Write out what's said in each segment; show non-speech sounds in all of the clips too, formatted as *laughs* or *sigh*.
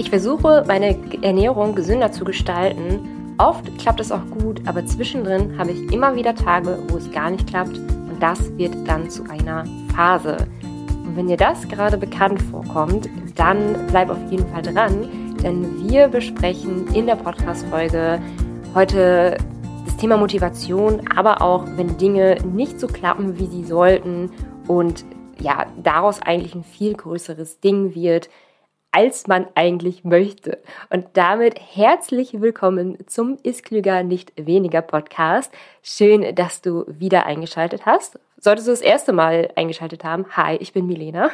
Ich versuche, meine Ernährung gesünder zu gestalten. Oft klappt es auch gut, aber zwischendrin habe ich immer wieder Tage, wo es gar nicht klappt und das wird dann zu einer Phase. Und wenn dir das gerade bekannt vorkommt, dann bleib auf jeden Fall dran, denn wir besprechen in der Podcast-Folge heute das Thema Motivation, aber auch wenn Dinge nicht so klappen, wie sie sollten und ja, daraus eigentlich ein viel größeres Ding wird, als man eigentlich möchte. Und damit herzlich willkommen zum Ist Klüger nicht weniger Podcast. Schön, dass du wieder eingeschaltet hast. Solltest du das erste Mal eingeschaltet haben, hi, ich bin Milena.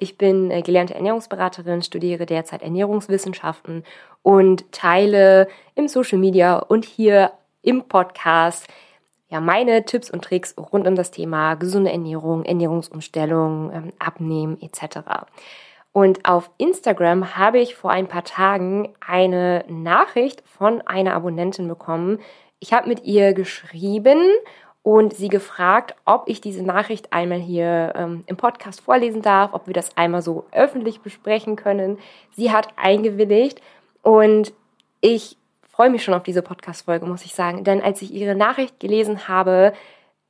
Ich bin äh, gelernte Ernährungsberaterin, studiere derzeit Ernährungswissenschaften und teile im Social Media und hier im Podcast ja, meine Tipps und Tricks rund um das Thema gesunde Ernährung, Ernährungsumstellung, ähm, Abnehmen etc. Und auf Instagram habe ich vor ein paar Tagen eine Nachricht von einer Abonnentin bekommen. Ich habe mit ihr geschrieben und sie gefragt, ob ich diese Nachricht einmal hier ähm, im Podcast vorlesen darf, ob wir das einmal so öffentlich besprechen können. Sie hat eingewilligt und ich freue mich schon auf diese Podcast-Folge, muss ich sagen. Denn als ich ihre Nachricht gelesen habe,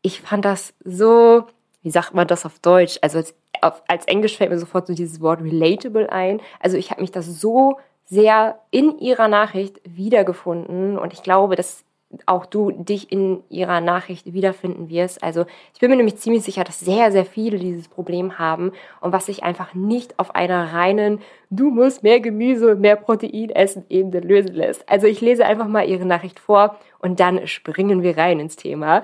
ich fand das so, wie sagt man das auf Deutsch? Also als auf, als Englisch fällt mir sofort so dieses Wort relatable ein. Also ich habe mich das so sehr in ihrer Nachricht wiedergefunden und ich glaube, dass auch du dich in ihrer Nachricht wiederfinden wirst. Also ich bin mir nämlich ziemlich sicher, dass sehr, sehr viele dieses Problem haben und was sich einfach nicht auf einer reinen, du musst mehr Gemüse, mehr Protein essen, Ebene lösen lässt. Also ich lese einfach mal ihre Nachricht vor und dann springen wir rein ins Thema.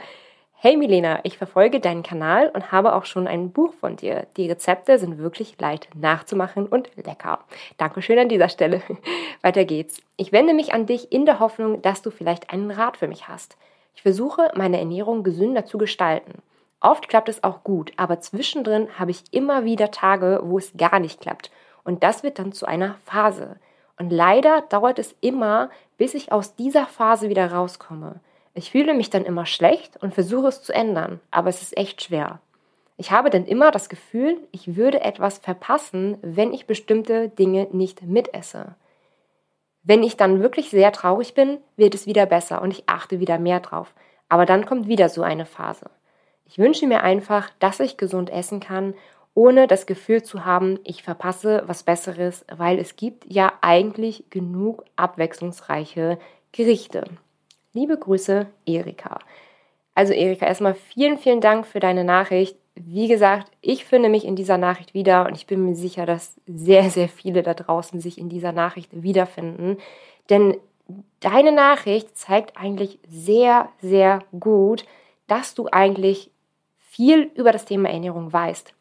Hey Milena, ich verfolge deinen Kanal und habe auch schon ein Buch von dir. Die Rezepte sind wirklich leicht nachzumachen und lecker. Dankeschön an dieser Stelle. *laughs* Weiter geht's. Ich wende mich an dich in der Hoffnung, dass du vielleicht einen Rat für mich hast. Ich versuche, meine Ernährung gesünder zu gestalten. Oft klappt es auch gut, aber zwischendrin habe ich immer wieder Tage, wo es gar nicht klappt. Und das wird dann zu einer Phase. Und leider dauert es immer, bis ich aus dieser Phase wieder rauskomme. Ich fühle mich dann immer schlecht und versuche es zu ändern, aber es ist echt schwer. Ich habe dann immer das Gefühl, ich würde etwas verpassen, wenn ich bestimmte Dinge nicht mitesse. Wenn ich dann wirklich sehr traurig bin, wird es wieder besser und ich achte wieder mehr drauf. Aber dann kommt wieder so eine Phase. Ich wünsche mir einfach, dass ich gesund essen kann, ohne das Gefühl zu haben, ich verpasse was Besseres, weil es gibt ja eigentlich genug abwechslungsreiche Gerichte. Liebe Grüße, Erika. Also Erika, erstmal vielen, vielen Dank für deine Nachricht. Wie gesagt, ich finde mich in dieser Nachricht wieder und ich bin mir sicher, dass sehr, sehr viele da draußen sich in dieser Nachricht wiederfinden. Denn deine Nachricht zeigt eigentlich sehr, sehr gut, dass du eigentlich viel über das Thema Ernährung weißt.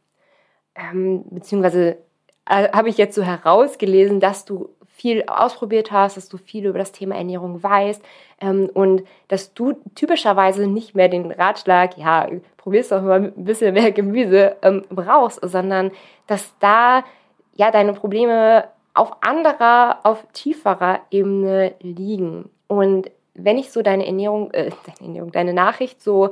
Ähm, beziehungsweise äh, habe ich jetzt so herausgelesen, dass du viel ausprobiert hast, dass du viel über das Thema Ernährung weißt ähm, und dass du typischerweise nicht mehr den Ratschlag, ja, probierst doch mal ein bisschen mehr Gemüse ähm, brauchst, sondern dass da ja deine Probleme auf anderer, auf tieferer Ebene liegen. Und wenn ich so deine Ernährung, äh, *laughs* deine Ernährung, deine Nachricht so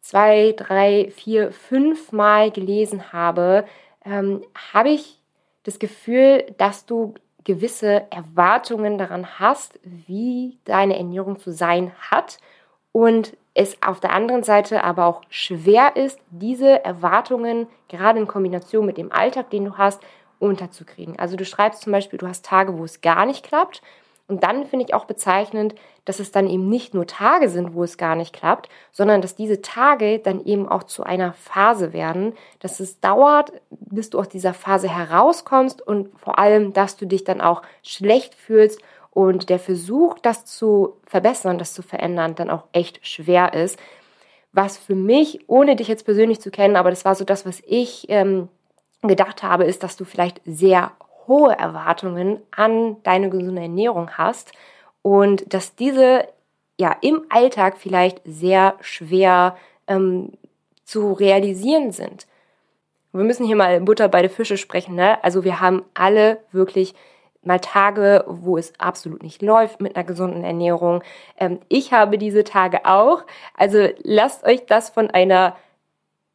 zwei, drei, vier, fünf Mal gelesen habe, ähm, habe ich das Gefühl, dass du gewisse Erwartungen daran hast, wie deine Ernährung zu sein hat und es auf der anderen Seite aber auch schwer ist, diese Erwartungen gerade in Kombination mit dem Alltag, den du hast, unterzukriegen. Also du schreibst zum Beispiel, du hast Tage, wo es gar nicht klappt und dann finde ich auch bezeichnend, dass es dann eben nicht nur Tage sind, wo es gar nicht klappt, sondern dass diese Tage dann eben auch zu einer Phase werden, dass es dauert, bis du aus dieser Phase herauskommst und vor allem, dass du dich dann auch schlecht fühlst und der Versuch, das zu verbessern, das zu verändern, dann auch echt schwer ist. Was für mich, ohne dich jetzt persönlich zu kennen, aber das war so das, was ich ähm, gedacht habe, ist, dass du vielleicht sehr hohe Erwartungen an deine gesunde Ernährung hast und dass diese ja im Alltag vielleicht sehr schwer ähm, zu realisieren sind. Wir müssen hier mal Butter bei den Fische sprechen. Ne? Also wir haben alle wirklich mal Tage, wo es absolut nicht läuft mit einer gesunden Ernährung. Ähm, ich habe diese Tage auch. Also lasst euch das von einer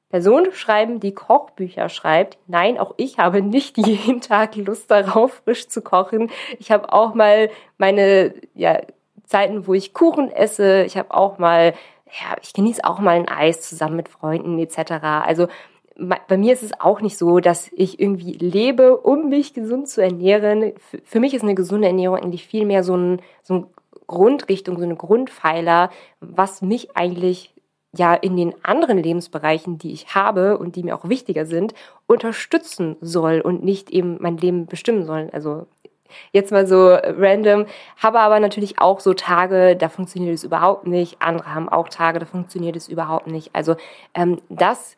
Person schreiben, die Kochbücher schreibt. Nein, auch ich habe nicht jeden Tag Lust darauf, frisch zu kochen. Ich habe auch mal meine ja, Zeiten, wo ich Kuchen esse. Ich habe auch mal, ja, ich genieße auch mal ein Eis zusammen mit Freunden etc. Also bei mir ist es auch nicht so, dass ich irgendwie lebe, um mich gesund zu ernähren. Für mich ist eine gesunde Ernährung eigentlich viel mehr so ein, so ein Grundrichtung, so eine Grundpfeiler, was mich eigentlich ja in den anderen Lebensbereichen, die ich habe und die mir auch wichtiger sind, unterstützen soll und nicht eben mein Leben bestimmen sollen. Also jetzt mal so random, habe aber natürlich auch so Tage, da funktioniert es überhaupt nicht. Andere haben auch Tage, da funktioniert es überhaupt nicht. Also ähm, das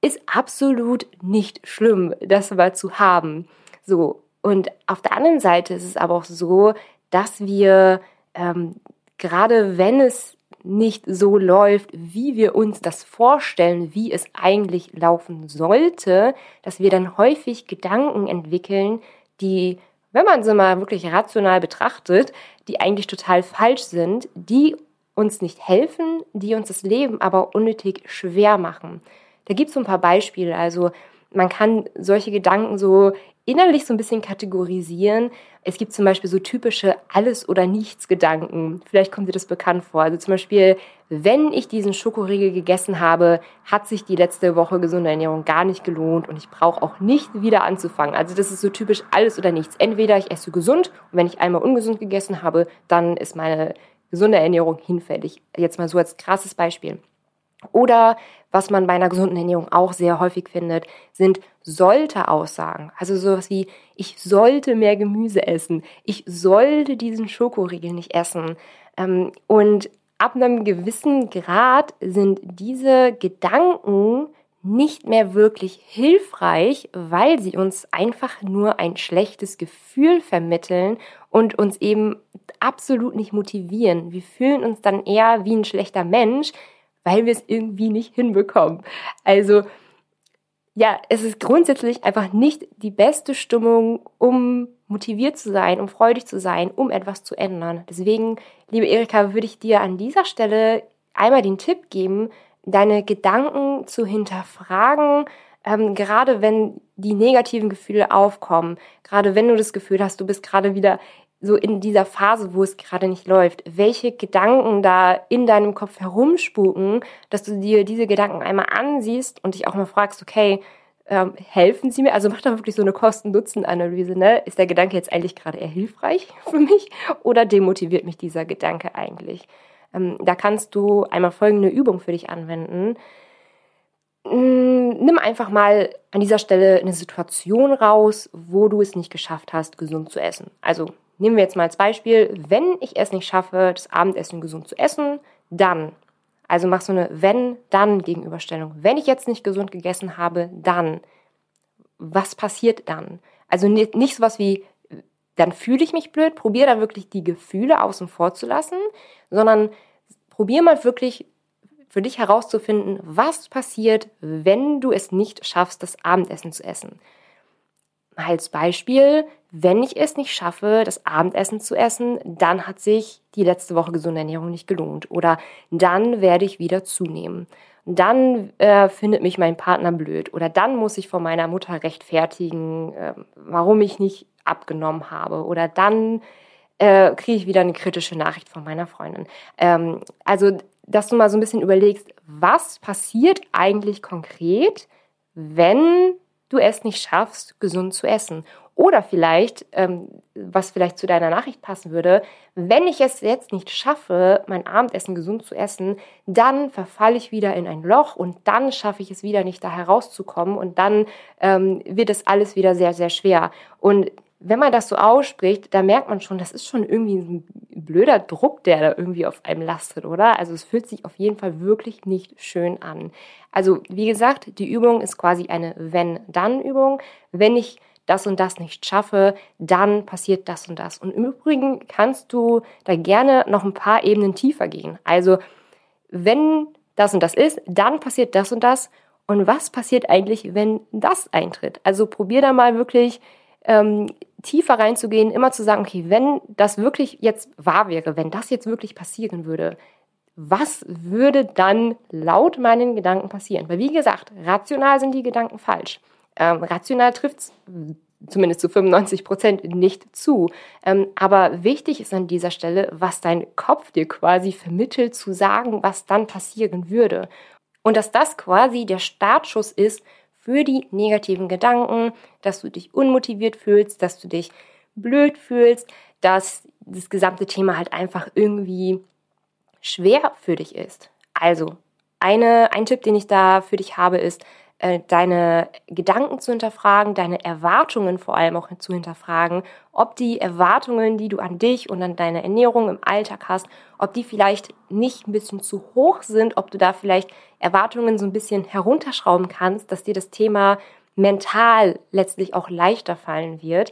ist absolut nicht schlimm, das mal zu haben. So und auf der anderen Seite ist es aber auch so, dass wir ähm, gerade wenn es nicht so läuft, wie wir uns das vorstellen, wie es eigentlich laufen sollte, dass wir dann häufig Gedanken entwickeln, die, wenn man sie mal wirklich rational betrachtet, die eigentlich total falsch sind, die uns nicht helfen, die uns das Leben aber unnötig schwer machen. Da gibt es so ein paar Beispiele. Also man kann solche Gedanken so innerlich so ein bisschen kategorisieren. Es gibt zum Beispiel so typische Alles- oder Nichts-Gedanken. Vielleicht kommt dir das bekannt vor. Also zum Beispiel, wenn ich diesen Schokoriegel gegessen habe, hat sich die letzte Woche gesunde Ernährung gar nicht gelohnt und ich brauche auch nicht wieder anzufangen. Also das ist so typisch Alles oder Nichts. Entweder ich esse gesund und wenn ich einmal ungesund gegessen habe, dann ist meine gesunde Ernährung hinfällig. Jetzt mal so als krasses Beispiel. Oder was man bei einer gesunden Ernährung auch sehr häufig findet, sind sollte Aussagen. Also sowas wie, ich sollte mehr Gemüse essen, ich sollte diesen Schokoriegel nicht essen. Ähm, und ab einem gewissen Grad sind diese Gedanken nicht mehr wirklich hilfreich, weil sie uns einfach nur ein schlechtes Gefühl vermitteln und uns eben absolut nicht motivieren. Wir fühlen uns dann eher wie ein schlechter Mensch, weil wir es irgendwie nicht hinbekommen. Also ja, es ist grundsätzlich einfach nicht die beste Stimmung, um motiviert zu sein, um freudig zu sein, um etwas zu ändern. Deswegen, liebe Erika, würde ich dir an dieser Stelle einmal den Tipp geben, deine Gedanken zu hinterfragen, ähm, gerade wenn die negativen Gefühle aufkommen, gerade wenn du das Gefühl hast, du bist gerade wieder so in dieser Phase, wo es gerade nicht läuft, welche Gedanken da in deinem Kopf herumspuken, dass du dir diese Gedanken einmal ansiehst und dich auch mal fragst, okay, ähm, helfen sie mir? Also mach da wirklich so eine Kosten-Nutzen-Analyse, ne? Ist der Gedanke jetzt eigentlich gerade eher hilfreich *laughs* für mich oder demotiviert mich dieser Gedanke eigentlich? Ähm, da kannst du einmal folgende Übung für dich anwenden. Mm, nimm einfach mal an dieser Stelle eine Situation raus, wo du es nicht geschafft hast, gesund zu essen. Also nehmen wir jetzt mal als Beispiel, wenn ich es nicht schaffe, das Abendessen gesund zu essen, dann. Also mach so eine Wenn-Dann-Gegenüberstellung. Wenn ich jetzt nicht gesund gegessen habe, dann. Was passiert dann? Also nicht, nicht sowas wie, dann fühle ich mich blöd, probier da wirklich die Gefühle außen vor zu lassen, sondern probier mal wirklich für dich herauszufinden, was passiert, wenn du es nicht schaffst, das Abendessen zu essen. Als Beispiel, wenn ich es nicht schaffe, das Abendessen zu essen, dann hat sich die letzte Woche gesunde Ernährung nicht gelohnt. Oder dann werde ich wieder zunehmen. Dann äh, findet mich mein Partner blöd. Oder dann muss ich vor meiner Mutter rechtfertigen, äh, warum ich nicht abgenommen habe. Oder dann äh, kriege ich wieder eine kritische Nachricht von meiner Freundin. Ähm, also, dass du mal so ein bisschen überlegst, was passiert eigentlich konkret, wenn du es nicht schaffst, gesund zu essen. Oder vielleicht, ähm, was vielleicht zu deiner Nachricht passen würde, wenn ich es jetzt nicht schaffe, mein Abendessen gesund zu essen, dann verfalle ich wieder in ein Loch und dann schaffe ich es wieder nicht, da herauszukommen und dann ähm, wird es alles wieder sehr, sehr schwer. Und wenn man das so ausspricht, da merkt man schon, das ist schon irgendwie ein blöder Druck, der da irgendwie auf einem lastet, oder? Also es fühlt sich auf jeden Fall wirklich nicht schön an. Also wie gesagt, die Übung ist quasi eine Wenn-Dann-Übung. Wenn ich das und das nicht schaffe, dann passiert das und das. Und im Übrigen kannst du da gerne noch ein paar Ebenen tiefer gehen. Also wenn das und das ist, dann passiert das und das. Und was passiert eigentlich, wenn das eintritt? Also probier da mal wirklich ähm, tiefer reinzugehen, immer zu sagen, okay, wenn das wirklich jetzt wahr wäre, wenn das jetzt wirklich passieren würde, was würde dann laut meinen Gedanken passieren? Weil wie gesagt, rational sind die Gedanken falsch. Ähm, rational trifft es zumindest zu 95 Prozent nicht zu. Ähm, aber wichtig ist an dieser Stelle, was dein Kopf dir quasi vermittelt, zu sagen, was dann passieren würde. Und dass das quasi der Startschuss ist für die negativen Gedanken, dass du dich unmotiviert fühlst, dass du dich blöd fühlst, dass das gesamte Thema halt einfach irgendwie schwer für dich ist. Also, eine, ein Tipp, den ich da für dich habe, ist, äh, deine Gedanken zu hinterfragen, deine Erwartungen vor allem auch zu hinterfragen, ob die Erwartungen, die du an dich und an deine Ernährung im Alltag hast, ob die vielleicht nicht ein bisschen zu hoch sind, ob du da vielleicht Erwartungen so ein bisschen herunterschrauben kannst, dass dir das Thema mental letztlich auch leichter fallen wird.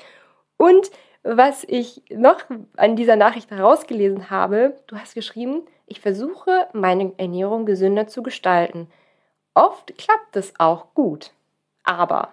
Und was ich noch an dieser Nachricht herausgelesen habe, du hast geschrieben, ich versuche meine Ernährung gesünder zu gestalten. Oft klappt es auch gut. Aber,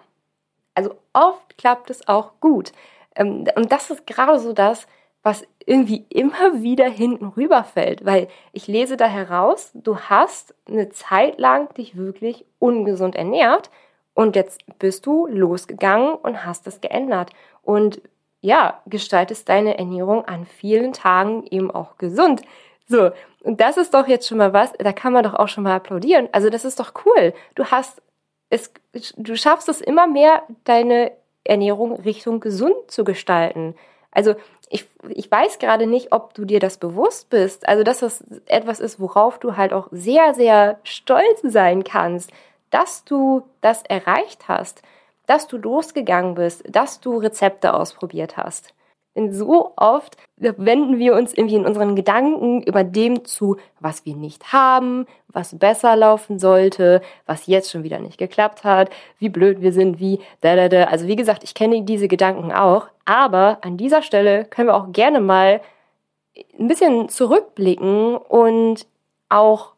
also oft klappt es auch gut. Ähm, und das ist gerade so das, was irgendwie immer wieder hinten rüberfällt, weil ich lese da heraus, du hast eine Zeit lang dich wirklich ungesund ernährt und jetzt bist du losgegangen und hast es geändert und ja, gestaltest deine Ernährung an vielen Tagen eben auch gesund. So, und das ist doch jetzt schon mal was, da kann man doch auch schon mal applaudieren. Also das ist doch cool. Du hast es, du schaffst es immer mehr, deine Ernährung Richtung gesund zu gestalten. Also ich, ich weiß gerade nicht, ob du dir das bewusst bist. Also dass das etwas ist, worauf du halt auch sehr, sehr stolz sein kannst, dass du das erreicht hast, dass du losgegangen bist, dass du Rezepte ausprobiert hast. Denn so oft wenden wir uns irgendwie in unseren Gedanken über dem zu, was wir nicht haben, was besser laufen sollte, was jetzt schon wieder nicht geklappt hat, wie blöd wir sind, wie da da da. Also wie gesagt, ich kenne diese Gedanken auch, aber an dieser Stelle können wir auch gerne mal ein bisschen zurückblicken und auch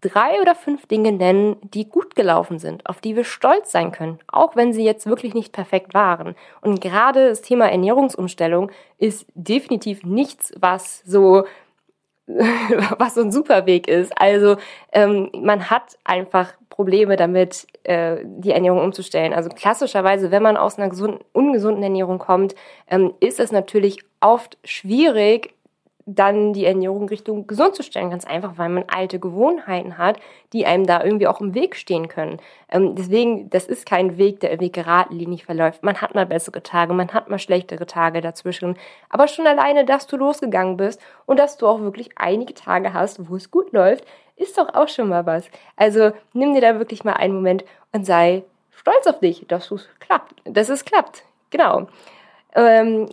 drei oder fünf Dinge nennen, die gut gelaufen sind, auf die wir stolz sein können, auch wenn sie jetzt wirklich nicht perfekt waren. Und gerade das Thema Ernährungsumstellung ist definitiv nichts, was so *laughs* was so ein Superweg ist. Also ähm, man hat einfach Probleme damit, äh, die Ernährung umzustellen. Also klassischerweise, wenn man aus einer gesunden, ungesunden Ernährung kommt, ähm, ist es natürlich oft schwierig, dann die Ernährung Richtung gesund zu stellen. Ganz einfach, weil man alte Gewohnheiten hat, die einem da irgendwie auch im Weg stehen können. Ähm, deswegen, das ist kein Weg, der irgendwie geradlinig verläuft. Man hat mal bessere Tage, man hat mal schlechtere Tage dazwischen. Aber schon alleine, dass du losgegangen bist und dass du auch wirklich einige Tage hast, wo es gut läuft, ist doch auch schon mal was. Also nimm dir da wirklich mal einen Moment und sei stolz auf dich, dass es klappt, dass es klappt. Genau. Ähm,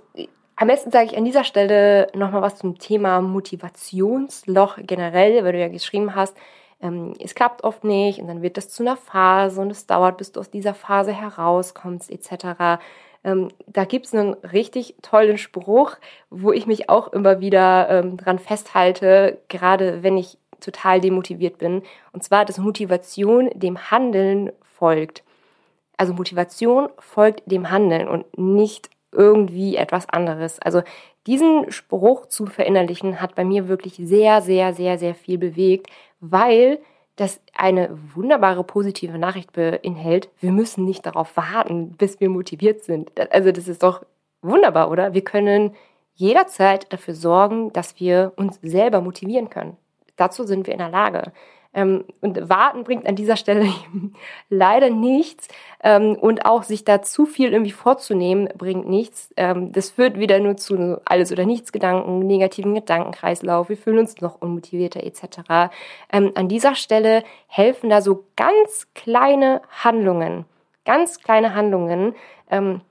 am besten sage ich an dieser Stelle nochmal was zum Thema Motivationsloch generell, weil du ja geschrieben hast, ähm, es klappt oft nicht und dann wird das zu einer Phase und es dauert, bis du aus dieser Phase herauskommst etc. Ähm, da gibt es einen richtig tollen Spruch, wo ich mich auch immer wieder ähm, dran festhalte, gerade wenn ich total demotiviert bin. Und zwar, dass Motivation dem Handeln folgt. Also Motivation folgt dem Handeln und nicht irgendwie etwas anderes. Also diesen Spruch zu verinnerlichen hat bei mir wirklich sehr, sehr, sehr, sehr viel bewegt, weil das eine wunderbare positive Nachricht beinhält. Wir müssen nicht darauf warten, bis wir motiviert sind. Also das ist doch wunderbar, oder? Wir können jederzeit dafür sorgen, dass wir uns selber motivieren können. Dazu sind wir in der Lage. Ähm, und warten bringt an dieser Stelle *laughs* leider nichts. Ähm, und auch sich da zu viel irgendwie vorzunehmen, bringt nichts. Ähm, das führt wieder nur zu alles oder nichts Gedanken, negativen Gedankenkreislauf. Wir fühlen uns noch unmotivierter etc. Ähm, an dieser Stelle helfen da so ganz kleine Handlungen. Ganz kleine Handlungen. Ähm,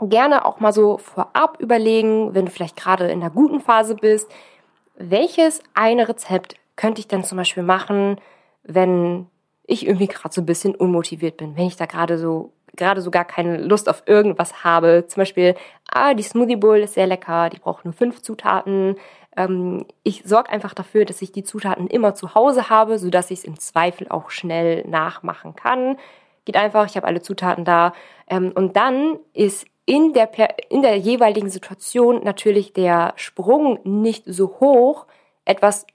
gerne auch mal so vorab überlegen, wenn du vielleicht gerade in einer guten Phase bist, welches eine Rezept könnte ich denn zum Beispiel machen, wenn ich irgendwie gerade so ein bisschen unmotiviert bin, wenn ich da gerade so gerade so gar keine Lust auf irgendwas habe. Zum Beispiel, ah, die Smoothie Bowl ist sehr lecker, die braucht nur fünf Zutaten. Ähm, ich sorge einfach dafür, dass ich die Zutaten immer zu Hause habe, sodass ich es im Zweifel auch schnell nachmachen kann. Geht einfach, ich habe alle Zutaten da. Ähm, und dann ist in der, in der jeweiligen Situation natürlich der Sprung nicht so hoch, etwas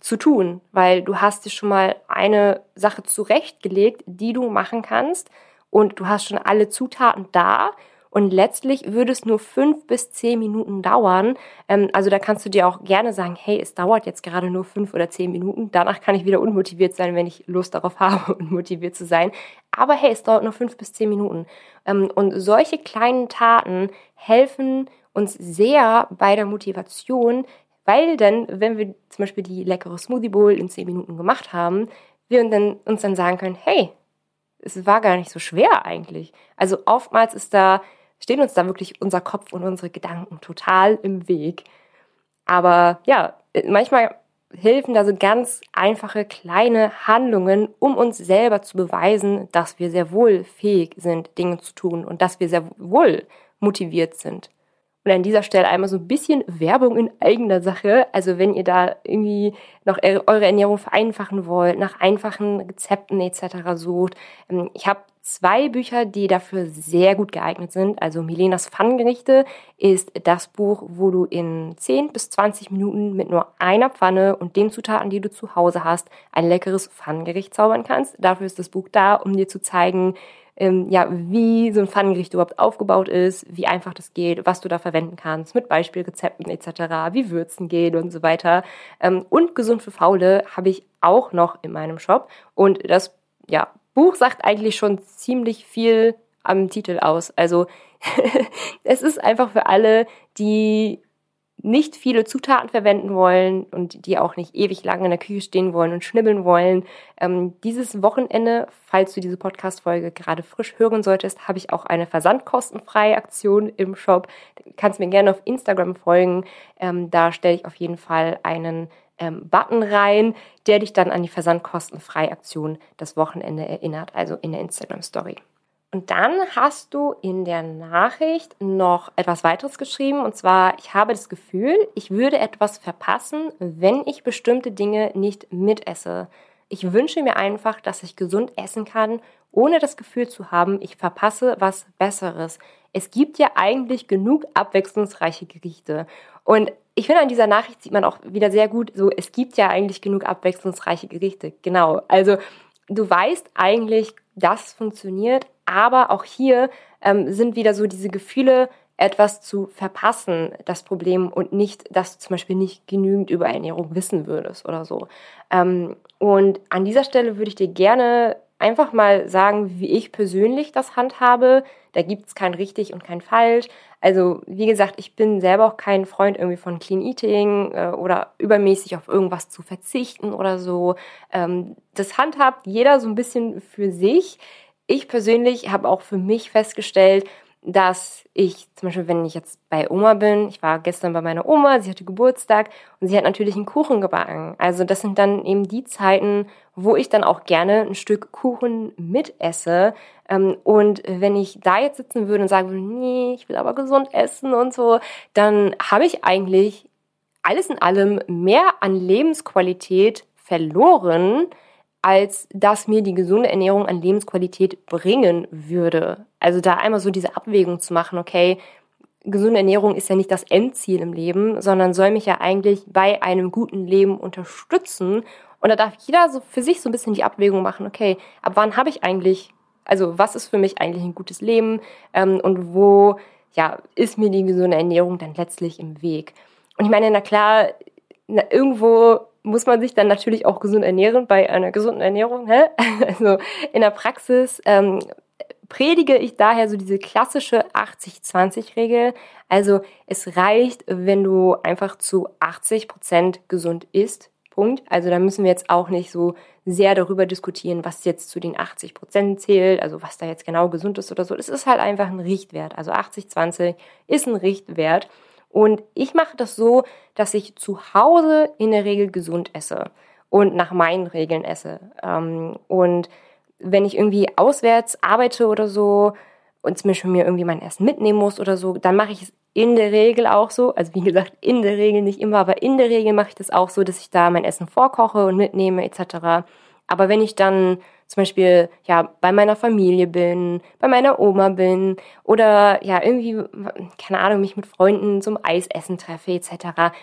zu tun, weil du hast dir schon mal eine Sache zurechtgelegt, die du machen kannst und du hast schon alle Zutaten da und letztlich würde es nur fünf bis zehn Minuten dauern. Ähm, also da kannst du dir auch gerne sagen, hey, es dauert jetzt gerade nur fünf oder zehn Minuten. Danach kann ich wieder unmotiviert sein, wenn ich Lust darauf *laughs* habe, unmotiviert zu sein. Aber hey, es dauert nur fünf bis zehn Minuten. Ähm, und solche kleinen Taten helfen uns sehr bei der Motivation, weil dann, wenn wir zum Beispiel die leckere Smoothie Bowl in zehn Minuten gemacht haben, wir uns dann, uns dann sagen können, hey, es war gar nicht so schwer eigentlich. Also oftmals ist da stehen uns da wirklich unser Kopf und unsere Gedanken total im Weg. Aber ja, manchmal helfen da so ganz einfache kleine Handlungen, um uns selber zu beweisen, dass wir sehr wohl fähig sind, Dinge zu tun und dass wir sehr wohl motiviert sind. Und an dieser Stelle einmal so ein bisschen Werbung in eigener Sache. Also wenn ihr da irgendwie noch eure Ernährung vereinfachen wollt, nach einfachen Rezepten etc. sucht. Ähm, ich habe zwei Bücher, die dafür sehr gut geeignet sind. Also Milenas Pfannengerichte ist das Buch, wo du in 10 bis 20 Minuten mit nur einer Pfanne und den Zutaten, die du zu Hause hast, ein leckeres Pfannengericht zaubern kannst. Dafür ist das Buch da, um dir zu zeigen, ähm, ja, wie so ein Pfannengericht überhaupt aufgebaut ist, wie einfach das geht, was du da verwenden kannst, mit Beispielrezepten etc., wie Würzen geht und so weiter. Ähm, und Gesund für Faule habe ich auch noch in meinem Shop. Und das ja, Buch sagt eigentlich schon ziemlich viel am Titel aus. Also *laughs* es ist einfach für alle, die nicht viele Zutaten verwenden wollen und die auch nicht ewig lang in der Küche stehen wollen und schnibbeln wollen. Ähm, dieses Wochenende, falls du diese Podcast-Folge gerade frisch hören solltest, habe ich auch eine versandkostenfreie Aktion im Shop. Du kannst mir gerne auf Instagram folgen. Ähm, da stelle ich auf jeden Fall einen ähm, Button rein, der dich dann an die versandkostenfreie Aktion das Wochenende erinnert, also in der Instagram-Story. Und dann hast du in der Nachricht noch etwas weiteres geschrieben, und zwar, ich habe das Gefühl, ich würde etwas verpassen, wenn ich bestimmte Dinge nicht mitesse. Ich wünsche mir einfach, dass ich gesund essen kann, ohne das Gefühl zu haben, ich verpasse was Besseres. Es gibt ja eigentlich genug abwechslungsreiche Gerichte. Und ich finde, an dieser Nachricht sieht man auch wieder sehr gut, so, es gibt ja eigentlich genug abwechslungsreiche Gerichte. Genau. Also, du weißt eigentlich, das funktioniert, aber auch hier ähm, sind wieder so diese Gefühle, etwas zu verpassen, das Problem, und nicht, dass du zum Beispiel nicht genügend über Ernährung wissen würdest oder so. Ähm, und an dieser Stelle würde ich dir gerne einfach mal sagen, wie ich persönlich das handhabe. Da gibt es kein richtig und kein falsch. Also, wie gesagt, ich bin selber auch kein Freund irgendwie von Clean Eating äh, oder übermäßig auf irgendwas zu verzichten oder so. Ähm, das handhabt jeder so ein bisschen für sich. Ich persönlich habe auch für mich festgestellt, dass ich zum Beispiel, wenn ich jetzt bei Oma bin, ich war gestern bei meiner Oma, sie hatte Geburtstag und sie hat natürlich einen Kuchen gebacken. Also das sind dann eben die Zeiten, wo ich dann auch gerne ein Stück Kuchen mitesse. Ähm, und wenn ich da jetzt sitzen würde und sagen würde, nee, ich will aber gesund essen und so, dann habe ich eigentlich alles in allem mehr an Lebensqualität verloren, als dass mir die gesunde Ernährung an Lebensqualität bringen würde. Also da einmal so diese Abwägung zu machen, okay, gesunde Ernährung ist ja nicht das Endziel im Leben, sondern soll mich ja eigentlich bei einem guten Leben unterstützen. Und da darf jeder so für sich so ein bisschen die Abwägung machen, okay, ab wann habe ich eigentlich, also was ist für mich eigentlich ein gutes Leben ähm, und wo ja, ist mir die gesunde Ernährung dann letztlich im Weg? Und ich meine, na klar, na, irgendwo muss man sich dann natürlich auch gesund ernähren bei einer gesunden Ernährung. Hä? *laughs* Also in der Praxis ähm, predige ich daher so diese klassische 80-20-Regel. Also es reicht, wenn du einfach zu 80 Prozent gesund isst. Punkt. Also da müssen wir jetzt auch nicht so sehr darüber diskutieren, was jetzt zu den 80 Prozent zählt, also was da jetzt genau gesund ist oder so. Es ist halt einfach ein Richtwert. Also 80-20 ist ein Richtwert. Und ich mache das so, dass ich zu Hause in der Regel gesund esse und nach meinen Regeln esse. Ähm, und wenn ich irgendwie auswärts arbeite oder so und zum Beispiel mir irgendwie mein Essen mitnehmen muss oder so, dann mache ich es in der Regel auch so. Also wie gesagt, in der Regel nicht immer, aber in der Regel mache ich das auch so, dass ich da mein Essen vorkoche und mitnehme etc. Aber wenn ich dann zum Beispiel ja bei meiner Familie bin, bei meiner Oma bin oder ja irgendwie keine Ahnung mich mit Freunden zum Eisessen treffe etc.,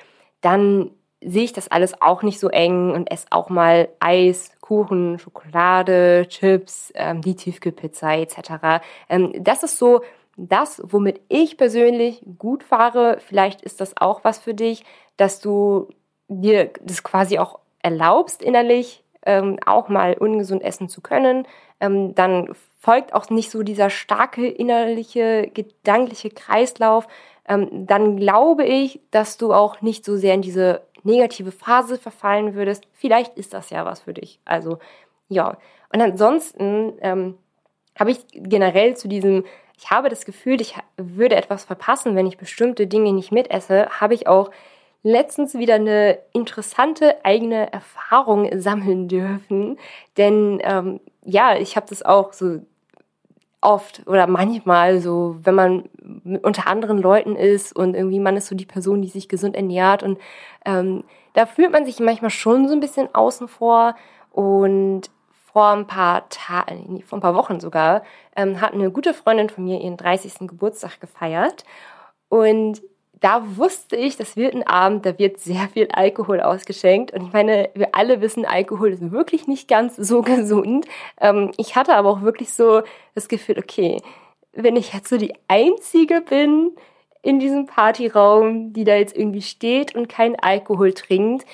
dann sehe ich das alles auch nicht so eng und esse auch mal Eis, Kuchen, Schokolade, Chips, ähm, die Tiefkühlpizza etc. Ähm, das ist so das, womit ich persönlich gut fahre. Vielleicht ist das auch was für dich, dass du dir das quasi auch erlaubst innerlich, ähm, auch mal ungesund essen zu können. Ähm, dann folgt auch nicht so dieser starke innerliche, gedankliche Kreislauf. Ähm, dann glaube ich, dass du auch nicht so sehr in diese negative Phase verfallen würdest. Vielleicht ist das ja was für dich. Also ja. Und ansonsten ähm, habe ich generell zu diesem ich habe das Gefühl, ich würde etwas verpassen, wenn ich bestimmte Dinge nicht mitesse, habe ich auch letztens wieder eine interessante eigene Erfahrung sammeln dürfen. Denn ähm, ja, ich habe das auch so oft oder manchmal so, wenn man unter anderen Leuten ist und irgendwie man ist so die Person, die sich gesund ernährt und ähm, da fühlt man sich manchmal schon so ein bisschen außen vor und vor ein paar Tagen, vor ein paar Wochen sogar, ähm, hat eine gute Freundin von mir ihren 30. Geburtstag gefeiert. Und da wusste ich, das wird ein Abend, da wird sehr viel Alkohol ausgeschenkt. Und ich meine, wir alle wissen, Alkohol ist wirklich nicht ganz so *laughs* gesund. Ähm, ich hatte aber auch wirklich so das Gefühl, okay, wenn ich jetzt so die Einzige bin in diesem Partyraum, die da jetzt irgendwie steht und keinen Alkohol trinkt,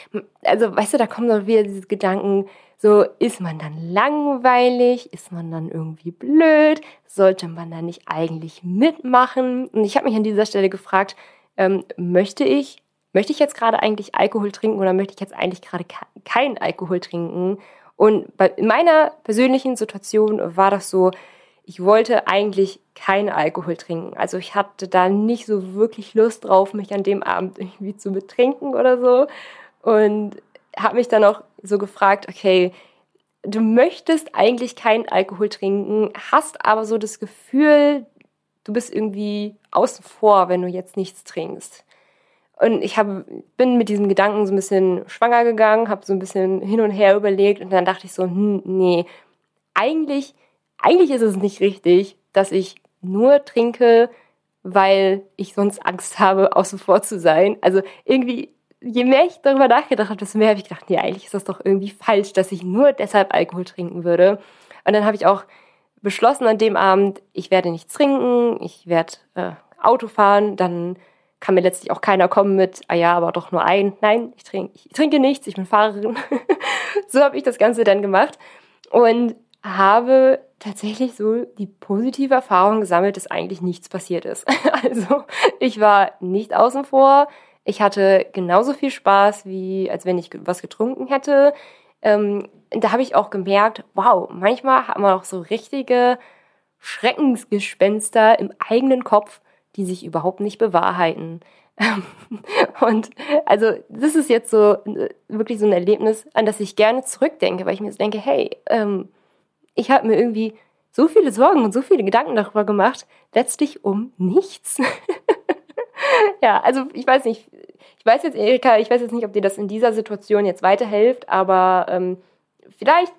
also weißt du, da kommen doch wieder diese Gedanken, so, ist man dann langweilig? Ist man dann irgendwie blöd? Sollte man dann nicht eigentlich mitmachen? Und ich habe mich an dieser Stelle gefragt, ähm, möchte ich, möchte ich jetzt gerade eigentlich Alkohol trinken oder möchte ich jetzt eigentlich gerade keinen Alkohol trinken? Und bei, in meiner persönlichen Situation war das so, ich wollte eigentlich keinen Alkohol trinken. Also ich hatte da nicht so wirklich Lust drauf, mich an dem Abend irgendwie zu betrinken oder so. Und habe mich dann auch so gefragt, okay, du möchtest eigentlich keinen Alkohol trinken, hast aber so das Gefühl, du bist irgendwie außen vor, wenn du jetzt nichts trinkst. Und ich hab, bin mit diesem Gedanken so ein bisschen schwanger gegangen, habe so ein bisschen hin und her überlegt und dann dachte ich so, hm, nee, eigentlich, eigentlich ist es nicht richtig, dass ich nur trinke, weil ich sonst Angst habe, außen vor zu sein. Also irgendwie je mehr ich darüber nachgedacht habe, desto mehr habe ich gedacht, nee, eigentlich ist das doch irgendwie falsch, dass ich nur deshalb Alkohol trinken würde. Und dann habe ich auch beschlossen an dem Abend, ich werde nichts trinken, ich werde äh, Auto fahren, dann kann mir letztlich auch keiner kommen mit, ah ja, aber doch nur ein. Nein, ich trinke, ich trinke nichts, ich bin Fahrerin. *laughs* so habe ich das Ganze dann gemacht und habe tatsächlich so die positive Erfahrung gesammelt, dass eigentlich nichts passiert ist. *laughs* also ich war nicht außen vor, ich hatte genauso viel Spaß, wie als wenn ich was getrunken hätte. Ähm, da habe ich auch gemerkt, wow, manchmal hat man auch so richtige Schreckensgespenster im eigenen Kopf, die sich überhaupt nicht bewahrheiten. *laughs* Und also das ist jetzt so äh, wirklich so ein Erlebnis, an das ich gerne zurückdenke, weil ich mir so denke, hey, ähm, ich habe mir irgendwie so viele Sorgen und so viele Gedanken darüber gemacht, letztlich um nichts. *laughs* *laughs* ja, also ich weiß nicht, ich weiß jetzt, Erika, ich weiß jetzt nicht, ob dir das in dieser Situation jetzt weiterhilft, aber ähm, vielleicht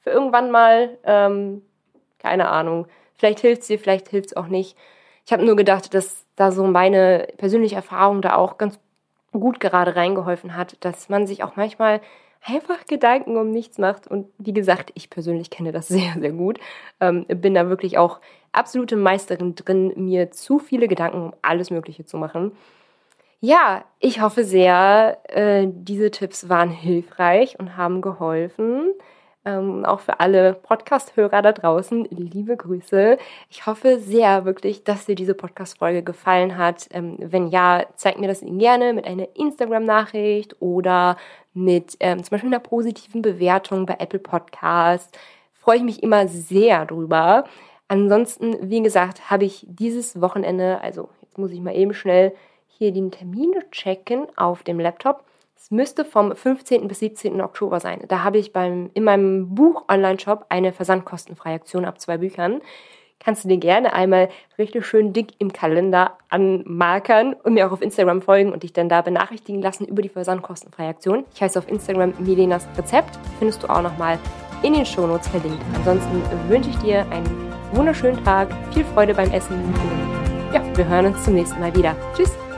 für irgendwann mal, ähm, keine Ahnung, vielleicht hilft es dir, vielleicht hilft es auch nicht. Ich habe nur gedacht, dass da so meine persönliche Erfahrung da auch ganz gut gerade reingeholfen hat, dass man sich auch manchmal einfach Gedanken um nichts macht. Und wie gesagt, ich persönlich kenne das *laughs* sehr, sehr gut. Ähm, bin da wirklich auch absolute Meisterin drin, mir zu viele Gedanken um alles Mögliche zu machen. Ja, ich hoffe sehr, äh, diese Tipps waren hilfreich und haben geholfen. Ähm, auch für alle Podcast-Hörer da draußen, liebe Grüße. Ich hoffe sehr wirklich, dass dir diese Podcast-Folge gefallen hat. Ähm, wenn ja, zeig mir das gerne mit einer Instagram-Nachricht oder mit ähm, zum Beispiel einer positiven Bewertung bei Apple Podcasts. Freue ich mich immer sehr drüber. Ansonsten, wie gesagt, habe ich dieses Wochenende, also jetzt muss ich mal eben schnell hier den Termin checken auf dem Laptop. Es müsste vom 15. bis 17. Oktober sein. Da habe ich beim, in meinem Buch-Online-Shop eine versandkostenfreie Aktion ab zwei Büchern. Kannst du dir gerne einmal richtig schön dick im Kalender anmarkern und mir auch auf Instagram folgen und dich dann da benachrichtigen lassen über die versandkostenfreie Aktion. Ich heiße auf Instagram Milenas Rezept. Findest du auch nochmal in den Shownotes verlinkt. Ansonsten wünsche ich dir einen wunderschönen Tag, viel Freude beim Essen ja, wir hören uns zum nächsten Mal wieder. Tschüss!